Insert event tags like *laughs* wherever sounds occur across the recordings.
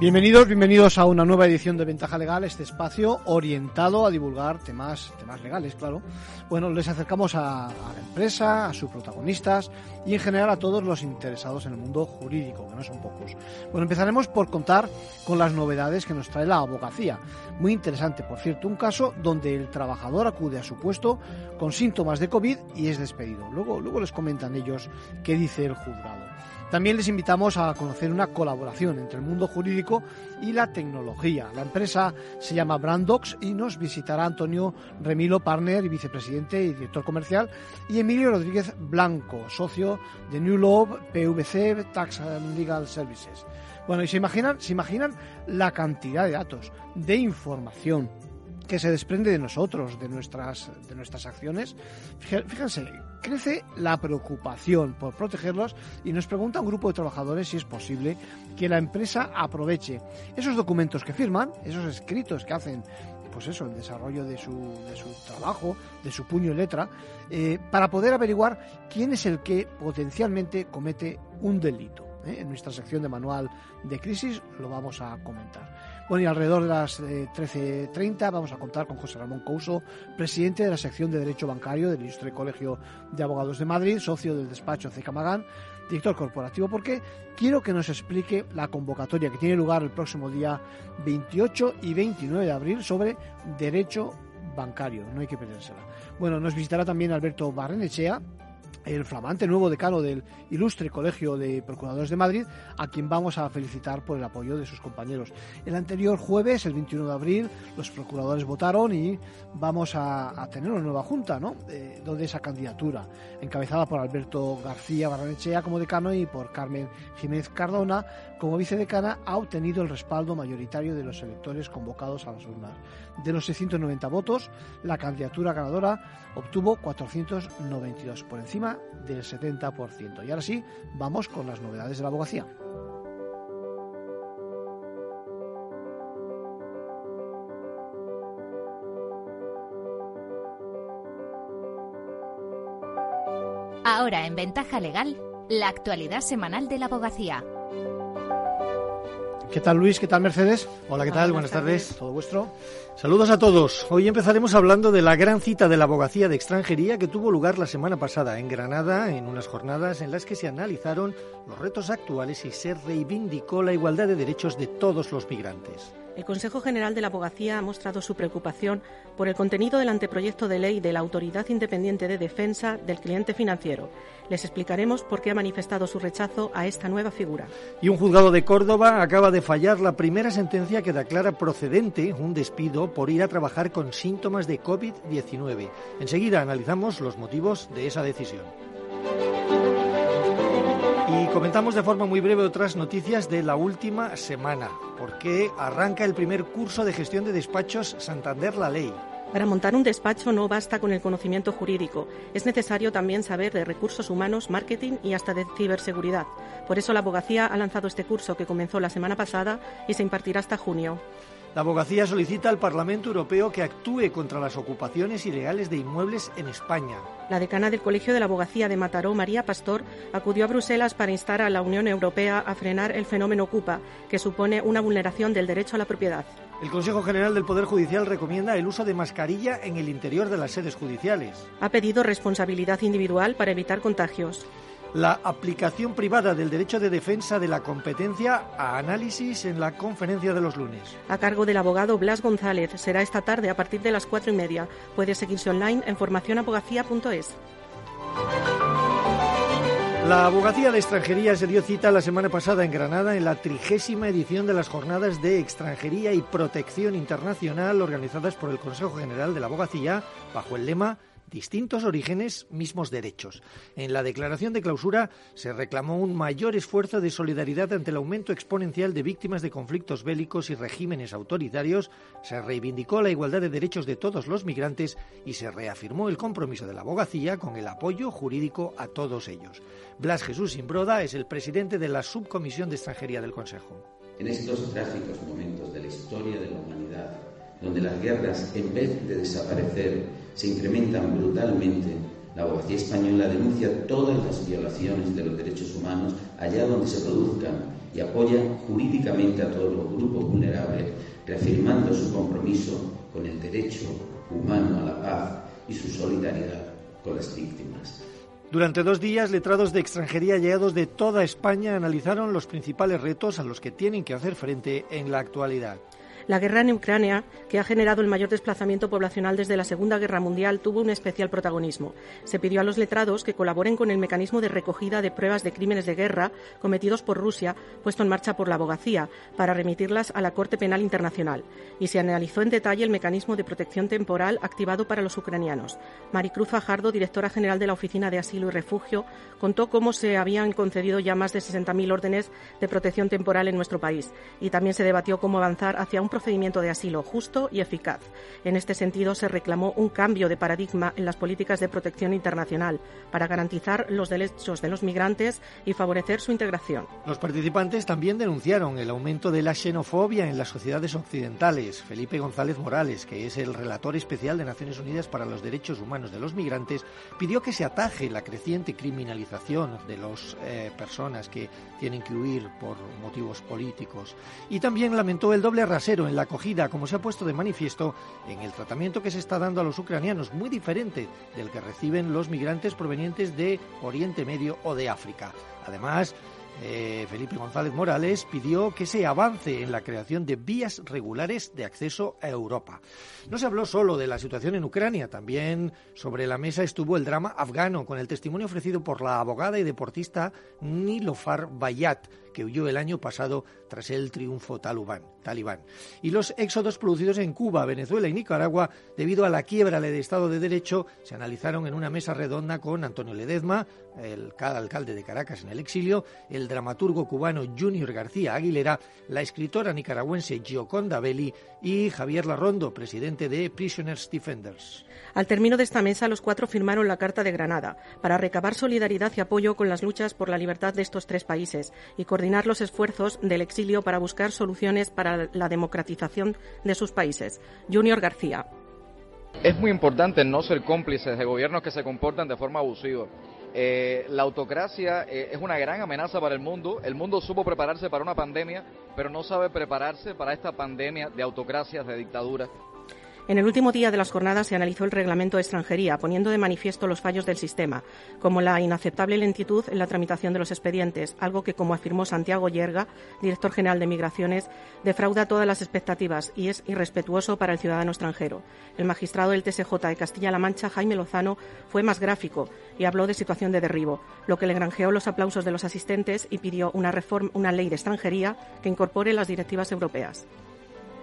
Bienvenidos, bienvenidos a una nueva edición de Ventaja Legal, este espacio orientado a divulgar temas, temas legales, claro. Bueno, les acercamos a, la empresa, a sus protagonistas y en general a todos los interesados en el mundo jurídico, que no son pocos. Bueno, empezaremos por contar con las novedades que nos trae la abogacía. Muy interesante, por cierto, un caso donde el trabajador acude a su puesto con síntomas de COVID y es despedido. Luego, luego les comentan ellos qué dice el juzgado. También les invitamos a conocer una colaboración entre el mundo jurídico y la tecnología. La empresa se llama Brandox y nos visitará Antonio Remilo, partner y vicepresidente y director comercial, y Emilio Rodríguez Blanco, socio de New Law PVC Tax and Legal Services. Bueno, y se imaginan, se imaginan la cantidad de datos, de información que se desprende de nosotros, de nuestras, de nuestras acciones. Fíjense, crece la preocupación por protegerlos y nos pregunta un grupo de trabajadores si es posible que la empresa aproveche esos documentos que firman, esos escritos que hacen pues eso, el desarrollo de su, de su trabajo, de su puño y letra, eh, para poder averiguar quién es el que potencialmente comete un delito. ¿Eh? En nuestra sección de manual de crisis lo vamos a comentar. Bueno, y alrededor de las eh, 13.30 vamos a contar con José Ramón Couso, presidente de la sección de Derecho Bancario del Ilustre Colegio de Abogados de Madrid, socio del despacho C. Magán, director corporativo, porque quiero que nos explique la convocatoria que tiene lugar el próximo día 28 y 29 de abril sobre derecho bancario. No hay que perdérsela. Bueno, nos visitará también Alberto Barrenechea, el flamante nuevo decano del ilustre Colegio de Procuradores de Madrid, a quien vamos a felicitar por el apoyo de sus compañeros. El anterior jueves, el 21 de abril, los procuradores votaron y vamos a, tener una nueva junta, ¿no? Eh, donde esa candidatura, encabezada por Alberto García Barranechea como decano y por Carmen Jiménez Cardona como vicedecana, ha obtenido el respaldo mayoritario de los electores convocados a las urnas. De los 690 votos, la candidatura ganadora obtuvo 492, por encima del 70%. Y ahora sí, vamos con las novedades de la abogacía. Ahora en Ventaja Legal, la actualidad semanal de la abogacía. ¿Qué tal Luis? ¿Qué tal Mercedes? Hola, ¿qué tal? Buenas, tardes. ¿Todo vuestro? Saludos a todos. Hoy empezaremos hablando de la gran cita de la abogacía de extranjería que tuvo lugar la semana pasada en Granada, en unas jornadas en las que se analizaron los retos actuales y se reivindicó la igualdad de derechos de todos los migrantes. El Consejo General de la Abogacía ha mostrado su preocupación por el contenido del anteproyecto de ley de la Autoridad Independiente de Defensa del Cliente Financiero. Les explicaremos por qué ha manifestado su rechazo a esta nueva figura. Y un juzgado de Córdoba acaba de fallar la primera sentencia que declara procedente un despido por ir a trabajar con síntomas de COVID-19. Enseguida analizamos los motivos de esa decisión. Comentamos de forma muy breve otras noticias de la última semana, porque arranca el primer curso de gestión de despachos Santander La Ley. Para montar un despacho no basta con el conocimiento jurídico, es necesario también saber de recursos humanos, marketing y hasta de ciberseguridad. Por eso la abogacía ha lanzado este curso que comenzó la semana pasada y se impartirá hasta junio. La abogacía solicita al Parlamento Europeo que actúe contra las ocupaciones ilegales de inmuebles en España. La decana del Colegio de la Abogacía de Mataró, María Pastor, acudió a Bruselas para instar a la Unión Europea a frenar el fenómeno Ocupa, que supone una vulneración del derecho a la propiedad. El Consejo General del Poder Judicial recomienda el uso de mascarilla en el interior de las sedes judiciales. Ha pedido responsabilidad individual para evitar contagios la aplicación privada del derecho de defensa de la competencia a análisis en la conferencia de los lunes. A cargo del abogado Blas González será esta tarde a partir de las cuatro y media. Puede seguirse online en formacionabogacía.es. La abogacía de extranjería se dio cita la semana pasada en Granada en la trigésima edición de las jornadas de extranjería y protección internacional organizadas por el Consejo General de la Abogacía bajo el lema distintos orígenes, mismos derechos. En la declaración de clausura se reclamó un mayor esfuerzo de solidaridad ante el aumento exponencial de víctimas de conflictos bélicos y regímenes autoritarios, se reivindicó la igualdad de derechos de todos los migrantes y se reafirmó el compromiso de la abogacía con el apoyo jurídico a todos ellos. Blas Jesús Imbroda es el presidente de la Subcomisión de Extranjería del Consejo. En estos trágicos momentos de la historia de la humanidad, donde las guerras, en vez de desaparecer, se incrementan brutalmente, la abogacía española denuncia todas las violaciones de los derechos humanos allá donde se produzcan y apoya jurídicamente a todos los grupos vulnerables, reafirmando su compromiso con el derecho humano a la paz y su solidaridad con las víctimas. Durante dos días, letrados de extranjería llegados de toda España analizaron los principales retos a los que tienen que hacer frente en la actualidad. La guerra en Ucrania, que ha generado el mayor desplazamiento poblacional desde la Segunda Guerra Mundial, tuvo un especial protagonismo. Se pidió a los letrados que colaboren con el mecanismo de recogida de pruebas de crímenes de guerra cometidos por Rusia, puesto en marcha por la abogacía, para remitirlas a la Corte Penal Internacional. Y se analizó en detalle el mecanismo de protección temporal activado para los ucranianos. Maricruz Fajardo, directora general de la Oficina de Asilo y Refugio, contó cómo se habían concedido ya más de 60.000 órdenes de protección temporal en nuestro país. Y también se debatió cómo avanzar hacia un procedimiento de asilo justo y eficaz. En este sentido, se reclamó un cambio de paradigma en las políticas de protección internacional para garantizar los derechos de los migrantes y favorecer su integración. Los participantes también denunciaron el aumento de la xenofobia en las sociedades occidentales. Felipe González Morales, que es el relator especial de Naciones Unidas para los Derechos Humanos de los Migrantes, pidió que se ataje la creciente criminalización de las eh, personas que tienen que huir por motivos políticos. Y también lamentó el doble rasero en la acogida, como se ha puesto de manifiesto en el tratamiento que se está dando a los ucranianos, muy diferente del que reciben los migrantes provenientes de Oriente Medio o de África. Además, eh, Felipe González Morales pidió que se avance en la creación de vías regulares de acceso a Europa. No se habló solo de la situación en Ucrania, también sobre la mesa estuvo el drama afgano, con el testimonio ofrecido por la abogada y deportista Nilofar Bayat, que huyó el año pasado tras el triunfo talibán, talibán. Y los éxodos producidos en Cuba, Venezuela y Nicaragua debido a la quiebra del Estado de Derecho se analizaron en una mesa redonda con Antonio Ledezma, el alcalde de Caracas en el exilio, el dramaturgo cubano Junior García Aguilera, la escritora nicaragüense Gioconda Belli y Javier Larrondo, presidente de Prisoners Defenders. Al término de esta mesa, los cuatro firmaron la Carta de Granada para recabar solidaridad y apoyo con las luchas por la libertad de estos tres países y coordinar los esfuerzos del exilio para buscar soluciones para la democratización de sus países. Junior García. Es muy importante no ser cómplices de gobiernos que se comportan de forma abusiva. Eh, la autocracia eh, es una gran amenaza para el mundo. El mundo supo prepararse para una pandemia, pero no sabe prepararse para esta pandemia de autocracias, de dictaduras. En el último día de las jornadas se analizó el reglamento de extranjería, poniendo de manifiesto los fallos del sistema, como la inaceptable lentitud en la tramitación de los expedientes, algo que, como afirmó Santiago Yerga, director general de Migraciones, defrauda todas las expectativas y es irrespetuoso para el ciudadano extranjero. El magistrado del TSJ de Castilla-La Mancha, Jaime Lozano, fue más gráfico y habló de situación de derribo, lo que le granjeó los aplausos de los asistentes y pidió una, reforma, una ley de extranjería que incorpore las directivas europeas.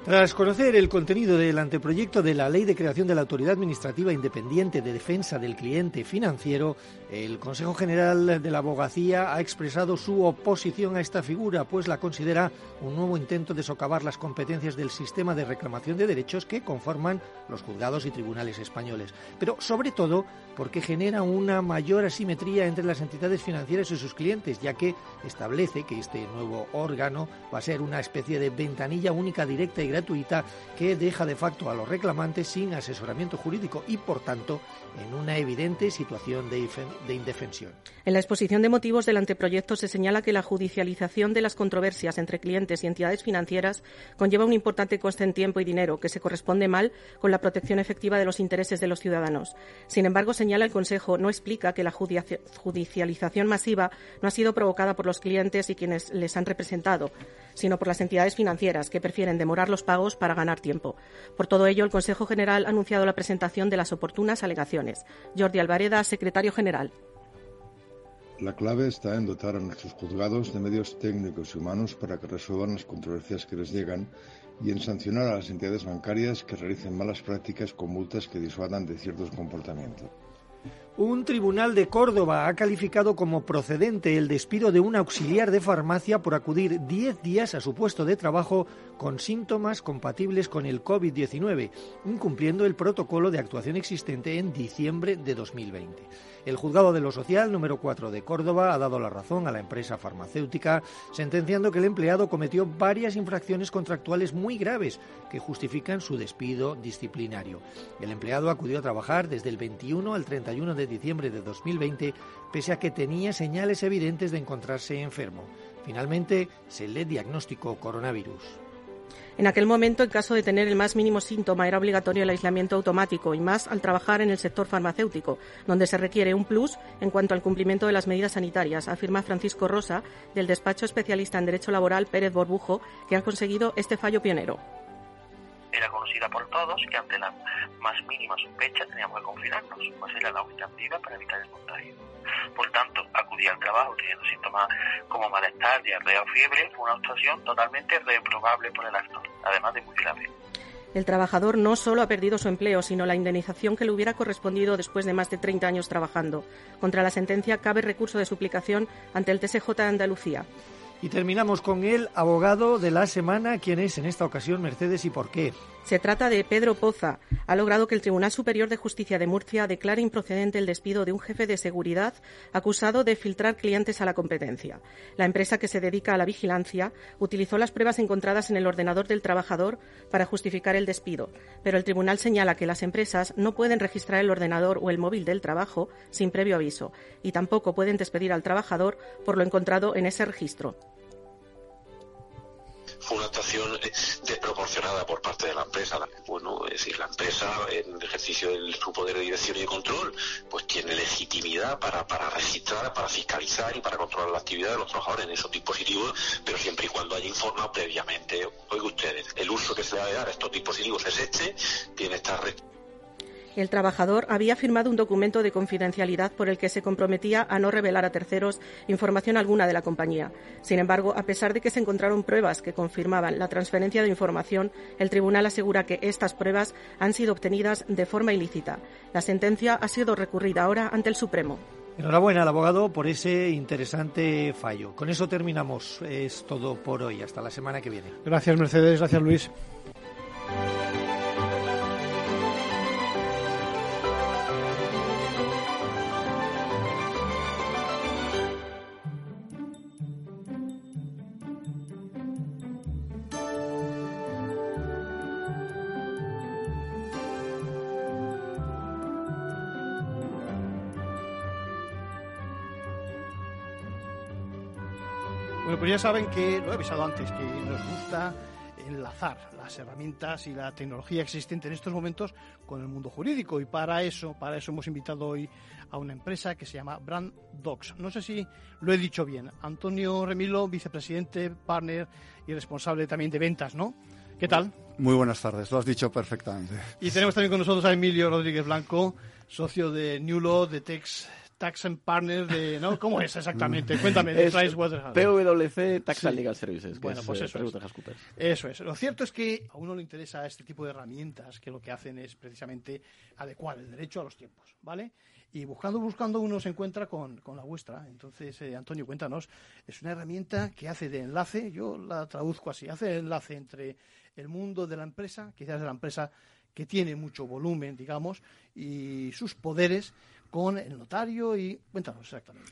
Tras conocer el contenido del anteproyecto de la Ley de Creación de la Autoridad Administrativa Independiente de Defensa del Cliente Financiero, el Consejo General de la Abogacía ha expresado su oposición a esta figura, pues la considera un nuevo intento de socavar las competencias del sistema de reclamación de derechos que conforman los juzgados y tribunales españoles. Pero, sobre todo, porque genera una mayor asimetría entre las entidades financieras y sus clientes, ya que establece que este nuevo órgano va a ser una especie de ventanilla única directa y gratuita que deja de facto a los reclamantes sin asesoramiento jurídico y, por tanto, en una evidente situación de, indefensión. En la exposición de motivos del anteproyecto se señala que la judicialización de las controversias entre clientes y entidades financieras conlleva un importante coste en tiempo y dinero que se corresponde mal con la protección efectiva de los intereses de los ciudadanos. Sin embargo, señala el Consejo, no explica que la judicialización masiva no ha sido provocada por los clientes y quienes les han representado, sino por las entidades financieras que prefieren demorar los pagos para ganar tiempo. Por todo ello, el Consejo General ha anunciado la presentación de las oportunas alegaciones. Jordi Alvareda, secretario general. La clave está en dotar a nuestros juzgados de medios técnicos y humanos para que resuelvan las controversias que les llegan y en sancionar a las entidades bancarias que realicen malas prácticas con multas que disuadan de ciertos comportamientos. Un tribunal de Córdoba ha calificado como procedente el despido de un auxiliar de farmacia por acudir 10 días a su puesto de trabajo con síntomas compatibles con el COVID-19, incumpliendo el protocolo de actuación existente en diciembre de 2020. El juzgado de lo social número 4 de Córdoba ha dado la razón a la empresa farmacéutica, sentenciando que el empleado cometió varias infracciones contractuales muy graves que justifican su despido disciplinario. El empleado acudió a trabajar desde el 21 al 31 de diciembre de 2020, pese a que tenía señales evidentes de encontrarse enfermo. Finalmente, se le diagnosticó coronavirus. En aquel momento, en caso de tener el más mínimo síntoma, era obligatorio el aislamiento automático y más al trabajar en el sector farmacéutico, donde se requiere un plus en cuanto al cumplimiento de las medidas sanitarias, afirma Francisco Rosa, del despacho especialista en Derecho Laboral Pérez Borbujo, que ha conseguido este fallo pionero era conocida por todos que ante la más mínima sospecha teníamos que confinarnos, pues era la única medida para evitar el contagio. Por tanto, acudí al trabajo teniendo síntomas como malestar, diarrea o fiebre una actuación totalmente reprobable por el actor, además de muy grave. El trabajador no solo ha perdido su empleo, sino la indemnización que le hubiera correspondido después de más de 30 años trabajando. Contra la sentencia cabe recurso de suplicación ante el TSJ de Andalucía. Y terminamos con el abogado de la semana, quien es en esta ocasión Mercedes y por qué. Se trata de Pedro Poza. Ha logrado que el Tribunal Superior de Justicia de Murcia declare improcedente el despido de un jefe de seguridad acusado de filtrar clientes a la competencia. La empresa que se dedica a la vigilancia utilizó las pruebas encontradas en el ordenador del trabajador para justificar el despido, pero el tribunal señala que las empresas no pueden registrar el ordenador o el móvil del trabajo sin previo aviso y tampoco pueden despedir al trabajador por lo encontrado en ese registro fue una actuación eh, desproporcionada por parte de la empresa. Bueno, es decir, la empresa, en ejercicio de su poder de dirección y de control, pues tiene legitimidad para, registrar, para fiscalizar y para controlar la actividad de los trabajadores en esos dispositivos, pero siempre y cuando haya informado previamente. Oiga ustedes, el uso que se le va a dar a estos dispositivos es este, tiene esta el trabajador había firmado un documento de confidencialidad por el que se comprometía a no revelar a terceros información alguna de la compañía. Sin embargo, a pesar de que se encontraron pruebas que confirmaban la transferencia de información, el tribunal asegura que estas pruebas han sido obtenidas de forma ilícita. La sentencia ha sido recurrida ahora ante el Supremo. Enhorabuena al abogado por ese interesante fallo. Con eso terminamos. Es todo por hoy. Hasta la semana que viene. Gracias, Mercedes. Gracias, Luis. Pues ya saben que, lo he avisado antes, que nos gusta enlazar las herramientas y la tecnología existente en estos momentos con el mundo jurídico y para eso, para eso hemos invitado hoy a una empresa que se llama Brand Docs. No sé si lo he dicho bien. Antonio Remilo, vicepresidente, partner y responsable también de ventas, ¿no? ¿Qué tal? Muy buenas tardes, lo has dicho perfectamente. Y tenemos también con nosotros a Emilio Rodríguez Blanco, socio de New Law, de Tex Tax and Partners de, ¿no? *laughs* ¿Cómo es exactamente? Cuéntame, de PwC Tax and Legal Services. bueno, pues eso es. Eso es. Lo cierto es que a uno le interesa este tipo de herramientas que lo que hacen es precisamente adecuar el derecho a los tiempos, ¿vale? Y buscando, buscando, uno se encuentra con, con la vuestra. Entonces, eh, Antonio, cuéntanos. Es una herramienta que hace de enlace, yo la traduzco así, hace de enlace entre el mundo de la empresa, quizás de la empresa que tiene mucho volumen, digamos, y sus poderes, con el notario y cuéntanos exactamente.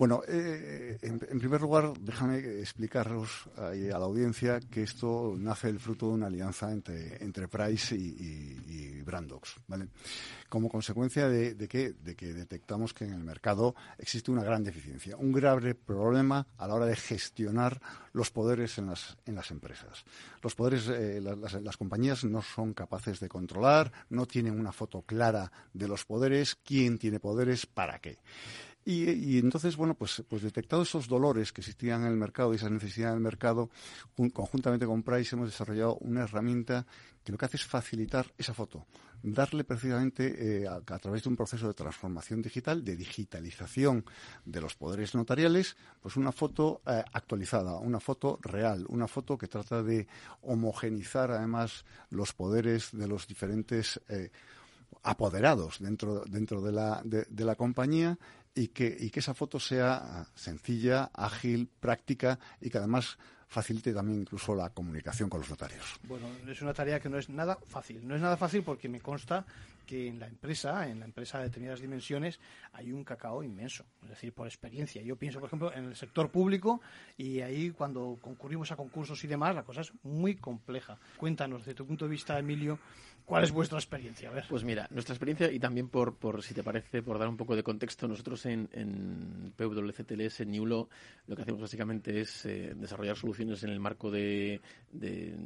Bueno, eh, en, primer lugar, déjame explicaros a la audiencia que esto nace del fruto de una alianza entre, entre Price y, Brandox. ¿vale? Como consecuencia de, que, de que detectamos que en el mercado existe una gran deficiencia, un grave problema a la hora de gestionar los poderes en las, en las empresas. Los poderes, eh, las compañías no son capaces de controlar, no tienen una foto clara de los poderes, quién tiene poderes, para qué. Y, entonces, bueno, pues, pues detectados esos dolores que existían en el mercado y esa necesidad del mercado, conjuntamente con Price hemos desarrollado una herramienta que lo que hace es facilitar esa foto, darle precisamente eh, a, través de un proceso de transformación digital, de digitalización de los poderes notariales, pues una foto eh, actualizada, una foto real, una foto que trata de homogenizar además los poderes de los diferentes eh, apoderados dentro, dentro de, la, de, la compañía y que, y que esa foto sea sencilla, ágil, práctica y que además facilite también incluso la comunicación con los notarios. Bueno, es una tarea que no es nada fácil. No es nada fácil porque me consta que en la empresa, en la empresa de determinadas dimensiones, hay un cacao inmenso. Es decir, por experiencia. Yo pienso, por ejemplo, en el sector público y ahí cuando concurrimos a concursos y demás, la cosa es muy compleja. Cuéntanos, desde tu punto de vista, Emilio, ¿Cuál es vuestra experiencia? Pues mira, nuestra experiencia y también por, por si te parece, por dar un poco de contexto, nosotros en, en PWCTLS, en Niulo, lo que hacemos básicamente es eh, desarrollar soluciones en el marco de, de,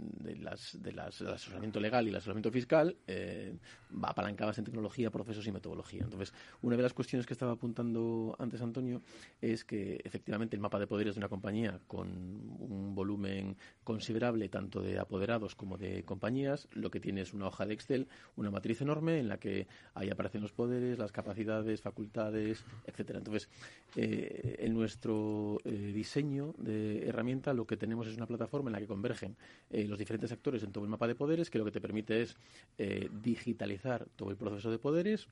las, de las, del asesoramiento legal y el asesoramiento fiscal, eh, apalancadas en tecnología, procesos y metodología. Entonces, una de las cuestiones que estaba apuntando antes Antonio es que efectivamente el mapa de poderes de una compañía con un volumen considerable tanto de apoderados como de compañías, lo que tiene es una hoja de Excel una matriz enorme en la que ahí aparecen los poderes, las capacidades, facultades, etcétera. Entonces, eh, en nuestro eh, diseño de herramienta lo que tenemos es una plataforma en la que convergen eh, los diferentes actores en todo el mapa de poderes, que lo que te permite es digitalizar todo el proceso de poderes,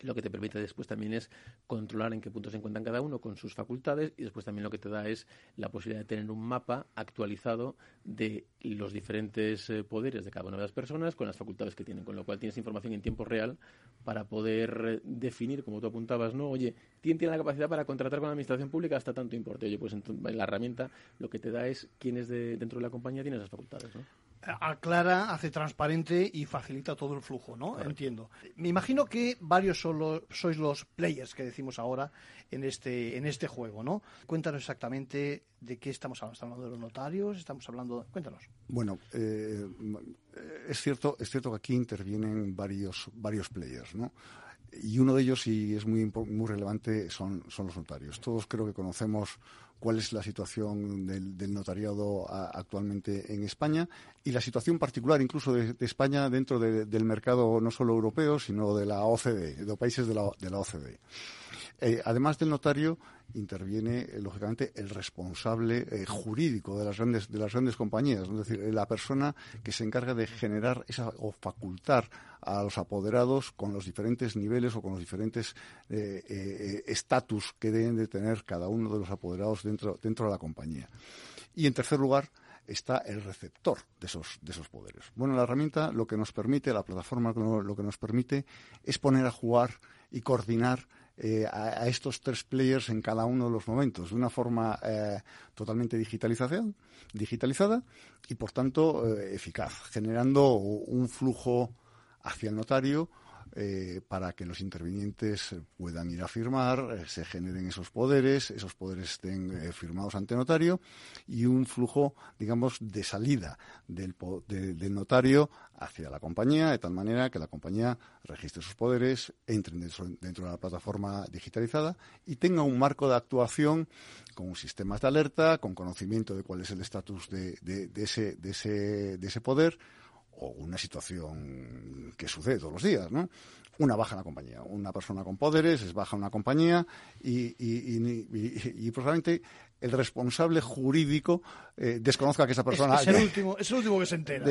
lo que te permite después también es controlar en qué punto se encuentran cada uno con sus facultades y después también lo que te da es la posibilidad de tener un mapa actualizado de los diferentes eh, poderes de cada una de las personas con las facultades que tienen, con lo cual tienes información en tiempo real para poder eh, definir, como tú apuntabas, ¿no? Oye, ¿quién tiene la capacidad para contratar con la administración pública hasta tanto importe? Oye, pues la herramienta lo que te da es quién es de, dentro de la compañía tiene esas facultades, ¿no? Aclara, hace transparente y facilita todo el flujo, ¿no? Entiendo. Me imagino que varios sois los players que decimos ahora en este, en este juego, ¿no? Cuéntanos exactamente de qué estamos hablando. ¿Estamos hablando de los notarios? ¿Estamos hablando...? Cuéntanos. Bueno, eh, es, cierto, es cierto que aquí intervienen varios, varios players, ¿no? Y uno de ellos, y es muy, muy relevante, son, son los notarios. Todos creo que conocemos cuál es la situación del, notariado actualmente en España y la situación particular incluso de, España dentro del mercado no solo europeo, sino de la OCDE, de los países de la, de la OCDE. Eh, además del notario, interviene eh, lógicamente el responsable eh, jurídico de las grandes de las grandes compañías, es decir, la persona que se encarga de generar esa o facultar a los apoderados con los diferentes niveles o con los diferentes estatus que deben de tener cada uno de los apoderados dentro dentro de la compañía. Y en tercer lugar, está el receptor de esos, de esos poderes. Bueno, la herramienta lo que nos permite, la plataforma lo que nos permite es poner a jugar y coordinar eh, a, estos tres players en cada uno de los momentos de una forma eh, totalmente digitalización, digitalizada y por tanto eh, eficaz, generando un flujo hacia el notario eh, para que los intervinientes puedan ir a firmar, eh, se generen esos poderes, esos poderes estén eh, firmados ante notario y un flujo, digamos, de salida del, notario hacia la compañía, de tal manera que la compañía registre sus poderes, entre dentro, de la plataforma digitalizada y tenga un marco de actuación con sistemas de alerta, con conocimiento de cuál es el estatus de, ese, de, ese, de ese poder, o una situación que sucede todos los días, ¿no? Una baja en la compañía. Una persona con poderes es baja en una compañía y, y, y, y probablemente el responsable jurídico eh, desconozca que esa persona... Es, el último, es, el último, que se entera.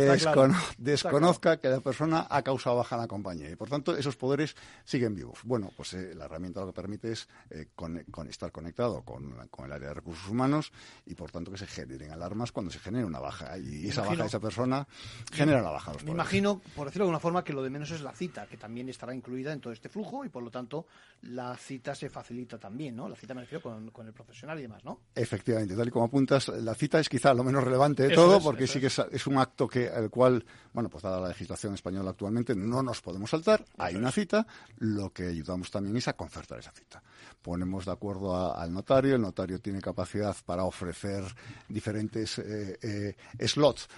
Desconozca que la persona ha causado baja en la compañía y, por tanto, esos poderes siguen vivos. Bueno, pues eh, la herramienta lo que permite es eh, con, estar conectado con, el área de recursos humanos y, por tanto, que se generen alarmas cuando se genere una baja. Y esa baja de esa persona genera la baja. me imagino, por decirlo de alguna forma, que lo de menos es la cita, que también estará incluida en todo este flujo y, por lo tanto, la cita se facilita también, ¿no? La cita me refiero con, con el profesional y demás, ¿no? Efectivamente, tal y como apuntas, la cita es quizá lo menos relevante de todo, porque sí que es, un acto que el cual, bueno, pues dada la legislación española actualmente, no nos podemos saltar. Hay una cita, lo que ayudamos también es a concertar esa cita. Ponemos de acuerdo al notario, el notario tiene capacidad para ofrecer diferentes eh, eh, slots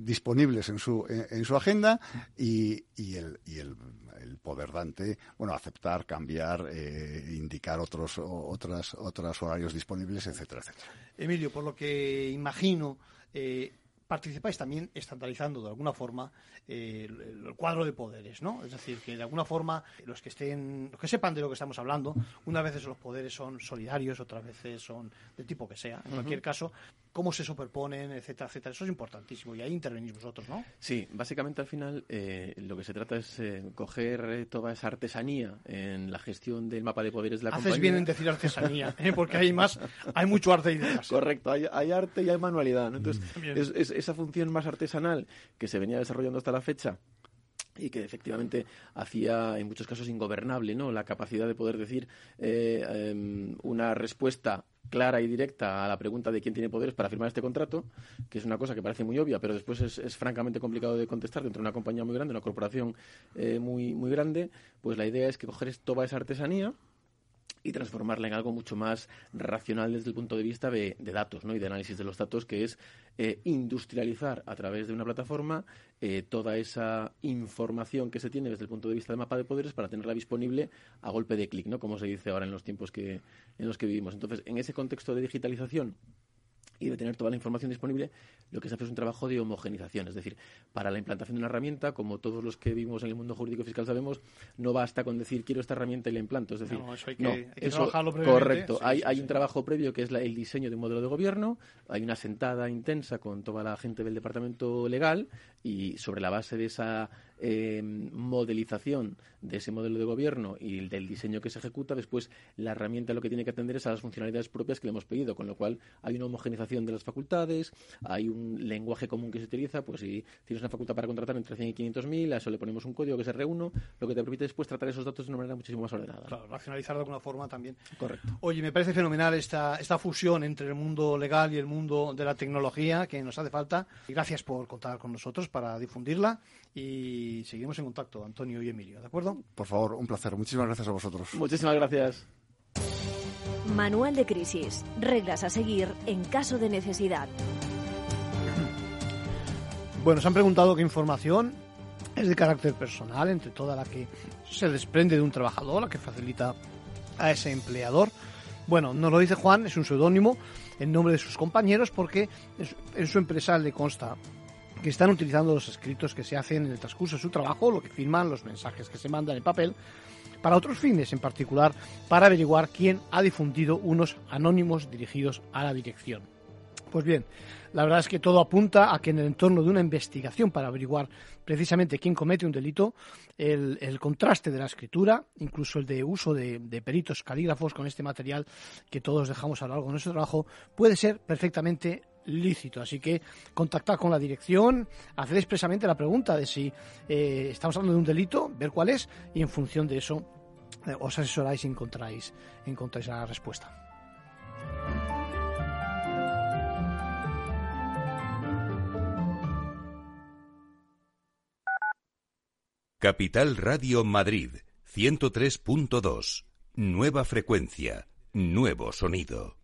disponibles en su, en, su agenda y, y, el, y el el poder dante, bueno, aceptar, cambiar, eh, indicar otros, otras, otros horarios disponibles, etcétera, etcétera. Emilio, por lo que imagino, eh, participáis también estandarizando de alguna forma eh, el, cuadro de poderes, ¿no? Es decir, que de alguna forma los que estén, los que sepan de lo que estamos hablando, unas veces los poderes son solidarios, otras veces son de tipo que sea. En cualquier caso, cómo se superponen, etcétera, etcétera. Eso es importantísimo y ahí intervenís vosotros, ¿no? Sí, básicamente al final eh, lo que se trata es eh, coger eh, toda esa artesanía en la gestión del mapa de poderes de la Haces compañía. bien en decir artesanía, ¿eh? porque hay más, hay mucho arte ahí detrás. Correcto, hay, hay arte y hay manualidad. ¿no? Entonces, es, es esa función más artesanal que se venía desarrollando hasta la fecha y que efectivamente hacía en muchos casos ingobernable ¿no? la capacidad de poder decir eh, em, una respuesta clara y directa a la pregunta de quién tiene poderes para firmar este contrato, que es una cosa que parece muy obvia, pero después es, francamente complicado de contestar dentro de una compañía muy grande, una corporación eh, muy, muy grande, pues la idea es que coger toda esa artesanía y transformarla en algo mucho más racional desde el punto de vista de, datos ¿no? y de análisis de los datos, que es eh, industrializar a través de una plataforma eh, toda esa información que se tiene desde el punto de vista del mapa de poderes para tenerla disponible a golpe de clic, ¿no? como se dice ahora en los tiempos que, en los que vivimos. Entonces, en ese contexto de digitalización y de tener toda la información disponible, lo que se hace es un trabajo de homogenización. Es decir, para la implantación de una herramienta, como todos los que vivimos en el mundo jurídico fiscal sabemos, no basta con decir quiero esta herramienta y la implanto. Es decir, No, eso hay que- no, hay que eso- trabajarlo. Correcto. Sí, hay sí, hay sí. un trabajo previo que es la- el diseño de un modelo de gobierno, hay una sentada intensa con toda la gente del departamento legal y sobre la base de esa eh, modelización de ese modelo de gobierno y el del diseño que se ejecuta, después la herramienta lo que tiene que atender es a las funcionalidades propias que le hemos pedido, con lo cual hay una homogenización de las facultades, hay un lenguaje común que se utiliza, pues si tienes una facultad para contratar entre 100 y 500 mil, a eso le ponemos un código que es R1, lo que te permite después tratar esos datos de una manera muchísimo más ordenada. Claro, racionalizar de alguna forma también. Correcto. Oye, me parece fenomenal esta, esta fusión entre el mundo legal y el mundo de la tecnología que nos hace falta. Gracias por contar con nosotros para difundirla y seguimos en contacto, Antonio y Emilio, ¿de acuerdo? Por favor, un placer. Muchísimas gracias a vosotros. Muchísimas gracias. Manual de crisis. Reglas a seguir en caso de necesidad. Bueno, se han preguntado qué información es de carácter personal, entre toda la que se desprende de un trabajador, la que facilita a ese empleador. Bueno, nos lo dice Juan, es un seudónimo en nombre de sus compañeros porque en su empresa le consta que están utilizando los escritos que se hacen en el transcurso de su trabajo, lo que firman, los mensajes que se mandan en papel, para otros fines, en particular para averiguar quién ha difundido unos anónimos dirigidos a la dirección. Pues bien, la verdad es que todo apunta a que en el entorno de una investigación para averiguar precisamente quién comete un delito, el, contraste de la escritura, incluso el de uso de, de peritos calígrafos con este material que todos dejamos a lo largo de nuestro trabajo, puede ser perfectamente lícito. Así que contactar con la dirección, hacer expresamente la pregunta de si eh, estamos hablando de un delito, ver cuál es, y en función de eso eh, os asesoráis y encontráis, encontráis la respuesta. Capital Radio Madrid 103.2. Nueva frecuencia, nuevo sonido.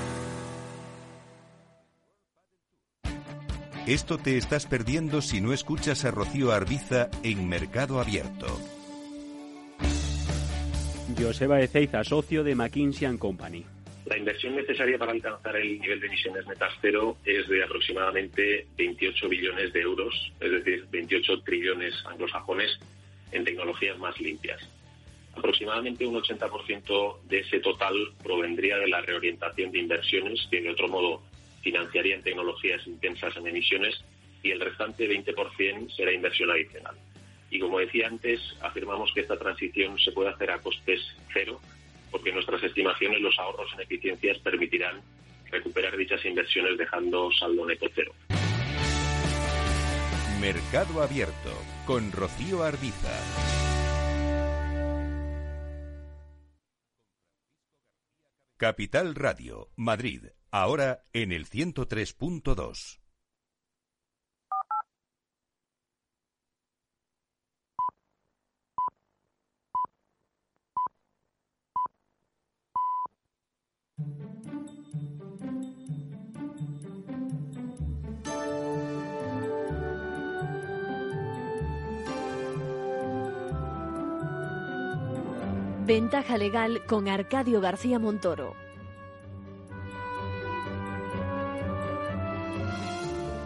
Esto te estás perdiendo si no escuchas a Rocío Arbiza en Mercado Abierto. Joseba Ezeiza, socio de McKinsey Company. La inversión necesaria para alcanzar el nivel de emisiones netas cero es de aproximadamente 28 billones de euros, es decir, 28 trillones anglosajones en tecnologías más limpias. Aproximadamente un 80% de ese total provendría de la reorientación de inversiones, que de otro modo financiaría en tecnologías intensas en emisiones, y el restante 20% será inversión adicional. Y como decía antes, afirmamos que esta transición se puede hacer a costes cero, porque en nuestras estimaciones los ahorros en eficiencias permitirán recuperar dichas inversiones dejando saldo neto cero. Mercado Abierto con Rocío Arbiza. Capital Radio, Madrid, ahora en el 103.2. Ventaja legal con Arcadio García Montoro.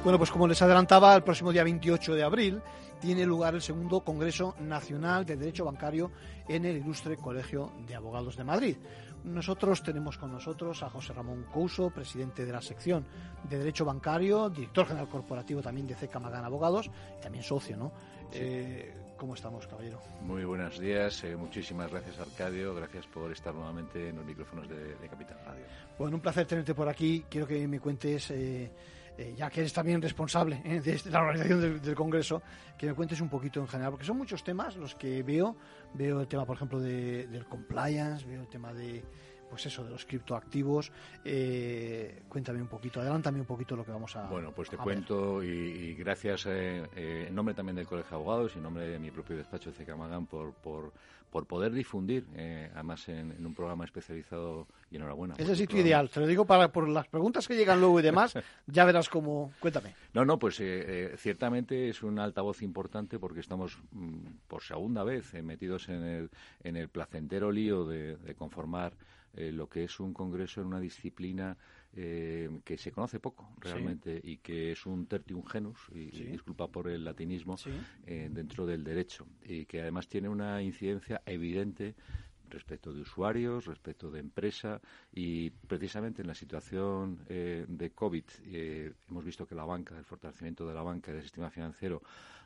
Bueno, pues como les adelantaba, el próximo día 28 de abril tiene lugar el segundo Congreso Nacional de Derecho Bancario en el Ilustre Colegio de Abogados de Madrid. Nosotros tenemos con nosotros a José Ramón Couso, presidente de la sección de Derecho Bancario, director general corporativo también de CECA Magán Abogados y también socio, ¿no? Eh, ¿Cómo estamos, caballero? Muy buenos días, eh, muchísimas gracias Arcadio, gracias por estar nuevamente en los micrófonos de, Capital Radio. Bueno, un placer tenerte por aquí. Quiero que me cuentes, eh, eh, ya que eres también responsable de la organización del, Congreso, que me cuentes un poquito en general, porque son muchos temas los que veo. Veo el tema, por ejemplo, del compliance, veo el tema de pues eso, de los criptoactivos. Eh, cuéntame un poquito, adelántame un poquito lo que vamos a. Bueno, pues te cuento y, gracias eh, eh, en nombre también del Colegio de Abogados y en nombre de mi propio despacho de CECAMAGAN por, por, por poder difundir, además en, un programa especializado y enhorabuena. Es el sitio ideal, te lo digo para, por las preguntas que llegan luego y demás, *laughs* ya verás cómo. Cuéntame. No, no, pues ciertamente es un altavoz importante porque estamos mm, por segunda vez metidos en el, en el placentero lío de conformar eh, lo que es un congreso en una disciplina eh, que se conoce poco realmente y que es un tertium genus, y, disculpa por el latinismo, eh, dentro del derecho y que además tiene una incidencia evidente respecto de usuarios, respecto de empresa y precisamente en la situación de COVID hemos visto que la banca, el fortalecimiento de la banca y del sistema financiero